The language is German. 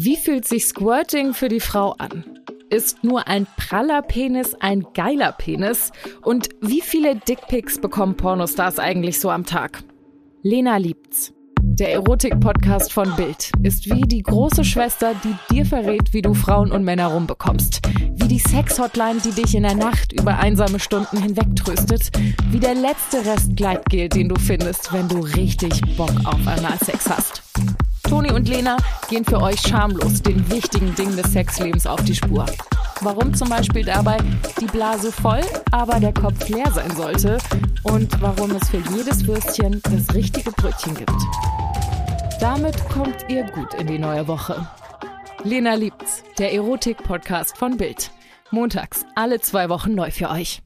Wie fühlt sich Squirting für die Frau an? Ist nur ein praller Penis ein geiler Penis? Und wie viele Dickpics bekommen Pornostars eigentlich so am Tag? Lena liebt's. Der Erotik-Podcast von Bild ist wie die große Schwester, die dir verrät, wie du Frauen und Männer rumbekommst. Wie die Sex-Hotline, die dich in der Nacht über einsame Stunden hinweg tröstet. Wie der letzte Rest Gleitgel, den du findest, wenn du richtig Bock auf Analsex hast. Toni und Lena gehen für euch schamlos den wichtigen Dingen des Sexlebens auf die Spur. Warum zum Beispiel dabei die Blase voll, aber der Kopf leer sein sollte und warum es für jedes Würstchen das richtige Brötchen gibt. Damit kommt ihr gut in die neue Woche. Lena liebt's, der Erotik-Podcast von Bild. Montags, alle zwei Wochen neu für euch.